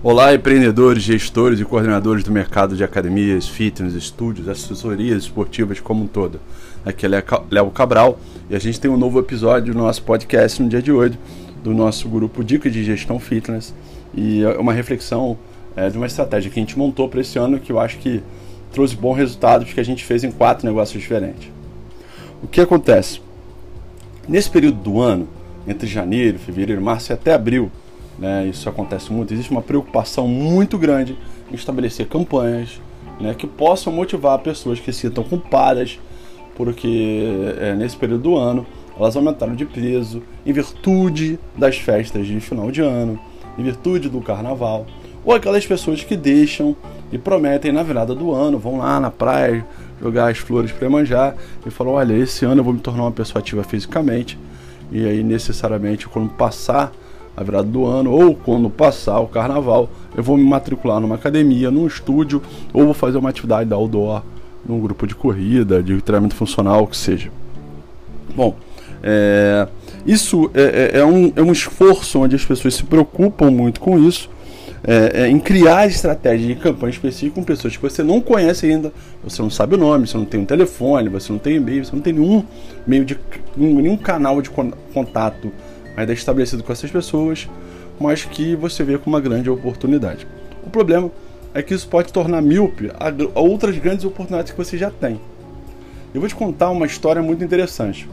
Olá, empreendedores, gestores e coordenadores do mercado de academias, fitness, estúdios, assessorias esportivas como um todo. Aqui é Léo Cabral e a gente tem um novo episódio do nosso podcast no dia de hoje, do nosso grupo Dicas de Gestão Fitness e é uma reflexão é, de uma estratégia que a gente montou para esse ano que eu acho que trouxe bons resultados que a gente fez em quatro negócios diferentes. O que acontece? Nesse período do ano, entre janeiro, fevereiro, março e até abril, né, isso acontece muito, existe uma preocupação muito grande em estabelecer campanhas né, que possam motivar pessoas que se sintam culpadas porque é, nesse período do ano elas aumentaram de peso em virtude das festas de final de ano, em virtude do carnaval, ou aquelas pessoas que deixam e prometem na virada do ano, vão lá na praia jogar as flores para manjar e falam: Olha, esse ano eu vou me tornar uma pessoa ativa fisicamente, e aí necessariamente quando passar a virada do ano, ou quando passar o carnaval, eu vou me matricular numa academia, num estúdio, ou vou fazer uma atividade da outdoor, num grupo de corrida, de treinamento funcional, o que seja. Bom, é, isso é, é, é, um, é um esforço onde as pessoas se preocupam muito com isso, é, é, em criar estratégias de campanha específica com pessoas que você não conhece ainda, você não sabe o nome, você não tem um telefone, você não tem e-mail, você não tem nenhum meio de nenhum canal de contato ainda estabelecido com essas pessoas, mas que você vê como uma grande oportunidade. O problema é que isso pode tornar míope a outras grandes oportunidades que você já tem. Eu vou te contar uma história muito interessante.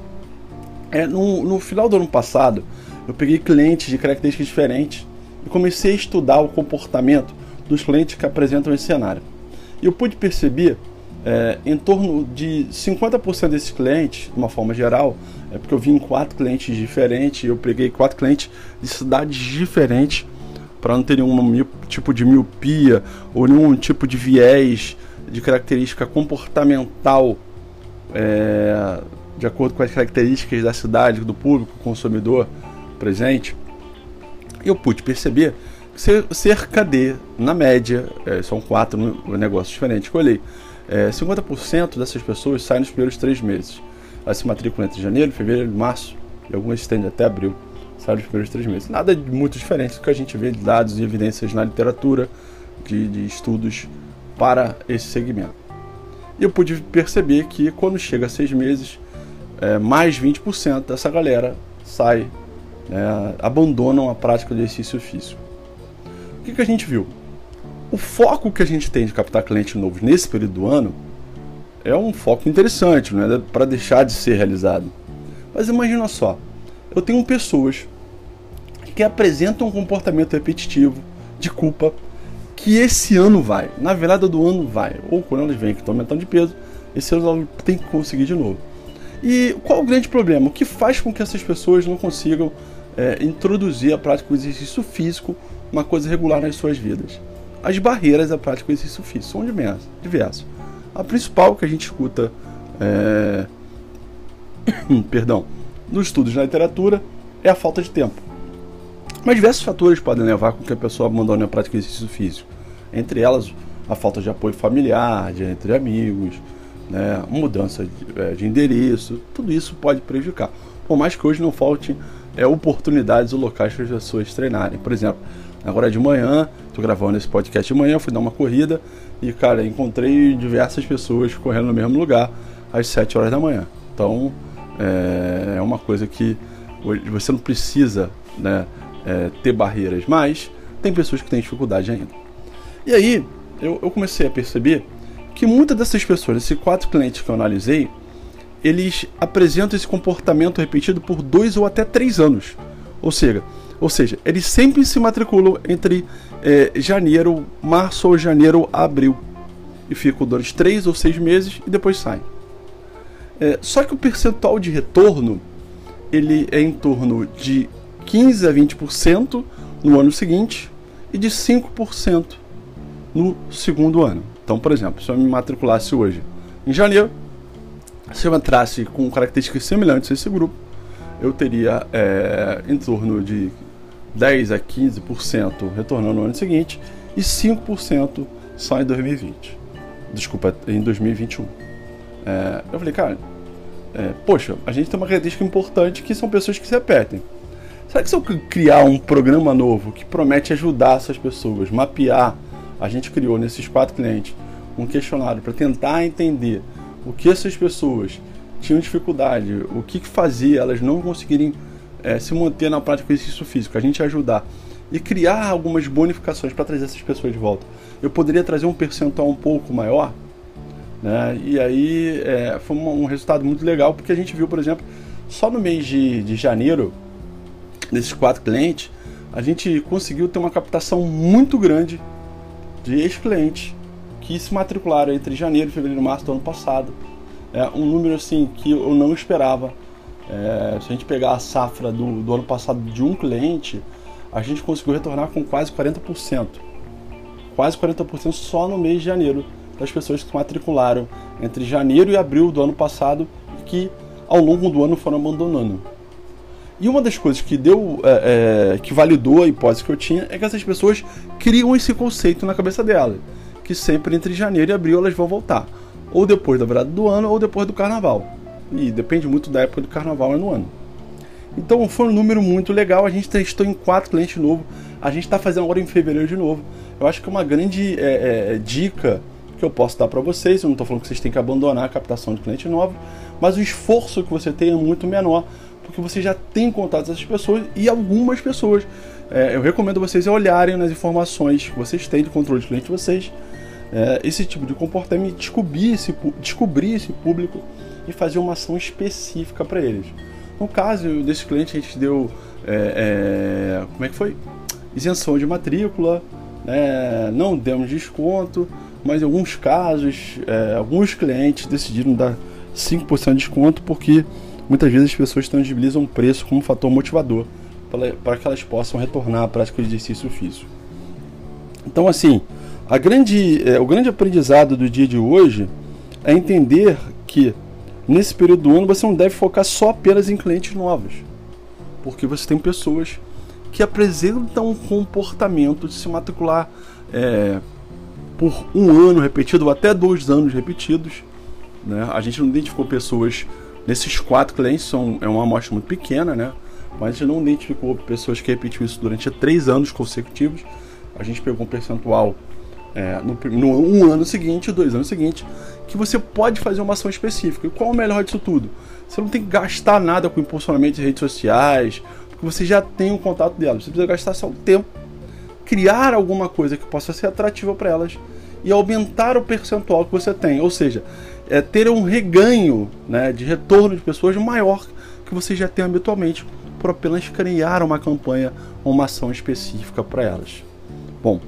É, no, no final do ano passado, eu peguei clientes de características diferentes e comecei a estudar o comportamento dos clientes que apresentam esse cenário. E eu pude perceber é, em torno de 50% desses clientes, de uma forma geral, é porque eu vim quatro clientes diferentes, eu peguei quatro clientes de cidades diferentes para não ter nenhum tipo de miopia ou nenhum tipo de viés de característica comportamental é, de acordo com as características da cidade, do público, consumidor presente. Eu pude perceber que cerca de, na média, é, são quatro negócios diferentes que eu olhei, é, 50% dessas pessoas saem nos primeiros três meses. Elas se matriculam entre janeiro, fevereiro, março e algumas estendem até abril. Saem nos primeiros três meses. Nada muito diferente do que a gente vê de dados e evidências na literatura de, de estudos para esse segmento. E eu pude perceber que quando chega a seis meses, é, mais 20% dessa galera sai, né, abandonam a prática do exercício físico. O que, que a gente viu? O foco que a gente tem de captar clientes novos nesse período do ano é um foco interessante, não é para deixar de ser realizado. Mas imagina só, eu tenho pessoas que apresentam um comportamento repetitivo de culpa que esse ano vai, na virada do ano vai, ou quando eles vêm que estão aumentando de peso, esse ano tem que conseguir de novo. E qual o grande problema? O que faz com que essas pessoas não consigam é, introduzir a prática do exercício físico, uma coisa regular nas suas vidas? As barreiras à prática do exercício físico são diversas. A principal que a gente escuta, é... perdão, nos estudos na literatura é a falta de tempo. Mas diversos fatores podem levar com que a pessoa abandone a prática do exercício físico. Entre elas, a falta de apoio familiar, de entre amigos, né, mudança de, é, de, endereço, tudo isso pode prejudicar. Por mais que hoje não falte é, oportunidades ou locais para as pessoas treinarem. Por exemplo, Agora de manhã, tô gravando esse podcast de manhã, fui dar uma corrida e, cara, encontrei diversas pessoas correndo no mesmo lugar às 7 horas da manhã. Então, é, é uma coisa que você não precisa né, é, ter barreiras, mas tem pessoas que têm dificuldade ainda. E aí, eu, eu comecei a perceber que muitas dessas pessoas, esses quatro clientes que eu analisei, eles apresentam esse comportamento repetido por dois ou até três anos. Ou seja, ou seja, eles sempre se matriculam entre é, janeiro, março ou janeiro, abril. E ficam durante três ou seis meses e depois saem. É, só que o percentual de retorno ele é em torno de 15 a 20% no ano seguinte e de 5% no segundo ano. Então, por exemplo, se eu me matriculasse hoje em janeiro, se eu entrasse com características semelhantes a esse grupo, eu teria é, em torno de 10 a 15% retornando no ano seguinte e 5% só em 2020. Desculpa, em 2021. É, eu falei, cara, é, poxa, a gente tem uma característica importante que são pessoas que se repetem. Será que se eu criar um programa novo que promete ajudar essas pessoas, mapear, a gente criou nesses quatro clientes um questionário para tentar entender o que essas pessoas tinham dificuldade, o que, que fazia elas não conseguirem é, se manter na prática do exercício físico, a gente ajudar e criar algumas bonificações para trazer essas pessoas de volta. Eu poderia trazer um percentual um pouco maior, né? E aí é, foi um, resultado muito legal porque a gente viu, por exemplo, só no mês de, de janeiro, desses quatro clientes, a gente conseguiu ter uma captação muito grande de ex-clientes que se matricularam entre janeiro, fevereiro e março do ano passado. É um número assim que eu não esperava. É, se a gente pegar a safra do, do ano passado de um cliente, a gente conseguiu retornar com quase 40%. Quase 40% só no mês de janeiro das pessoas que se matricularam entre janeiro e abril do ano passado e que ao longo do ano foram abandonando. E uma das coisas que deu, é, é, que validou a hipótese que eu tinha é que essas pessoas criam esse conceito na cabeça delas, que sempre entre janeiro e abril elas vão voltar, ou depois da virada do ano ou depois do carnaval. E depende muito da época do carnaval e no ano. Então foi um número muito legal. A gente testou em quatro clientes novos. A gente está fazendo agora em fevereiro de novo. Eu acho que é uma grande é, é, dica que eu posso dar para vocês. Eu não estou falando que vocês têm que abandonar a captação de cliente novo, mas o esforço que você tem é muito menor, porque você já tem contato com essas pessoas e algumas pessoas. É, eu recomendo vocês olharem nas informações que vocês têm de controle de cliente de vocês, é, esse tipo de comportamento, descobrir esse, descobrir esse público e fazer uma ação específica para eles. No caso desse cliente, a gente deu. É, é, como é que foi? Isenção de matrícula, né? não demos desconto, mas em alguns casos, é, alguns clientes decidiram dar 5% de desconto porque muitas vezes as pessoas tangibilizam o preço como fator motivador para que elas possam retornar à prática de exercício físico. Então, assim, a grande, é, o grande aprendizado do dia de hoje é entender que nesse período do ano você não deve focar só apenas em clientes novos, porque você tem pessoas que apresentam um comportamento de se matricular é, por um ano repetido ou até dois anos repetidos. Né? A gente não identificou pessoas nesses quatro clientes, são, é uma amostra muito pequena, né? mas a gente não identificou pessoas que repetiam isso durante três anos consecutivos. A gente pegou um percentual é, no, no, um ano seguinte, dois anos seguintes, que você pode fazer uma ação específica. E qual é o melhor disso tudo? Você não tem que gastar nada com impulsionamento de redes sociais, porque você já tem o contato delas. Você precisa gastar só o tempo, criar alguma coisa que possa ser atrativa para elas e aumentar o percentual que você tem. Ou seja, é ter um reganho né, de retorno de pessoas maior que você já tem habitualmente por apenas criar uma campanha ou uma ação específica para elas. Bom,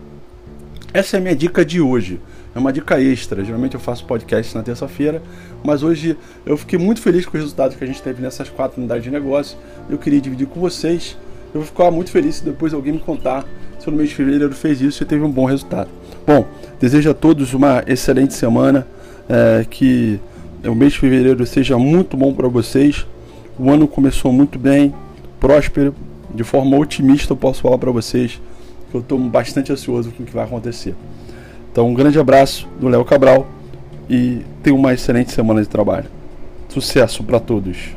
essa é a minha dica de hoje. É uma dica extra. Geralmente eu faço podcast na terça-feira, mas hoje eu fiquei muito feliz com os resultados que a gente teve nessas quatro unidades de negócio. Eu queria dividir com vocês. Eu vou ficar muito feliz se depois alguém me contar se no mês de fevereiro fez isso e teve um bom resultado. Bom, desejo a todos uma excelente semana. É, que o mês de fevereiro seja muito bom para vocês. O ano começou muito bem, próspero, de forma otimista eu posso falar para vocês que eu estou bastante ansioso com o que vai acontecer. Então, um grande abraço do Léo Cabral e tenha uma excelente semana de trabalho. Sucesso para todos!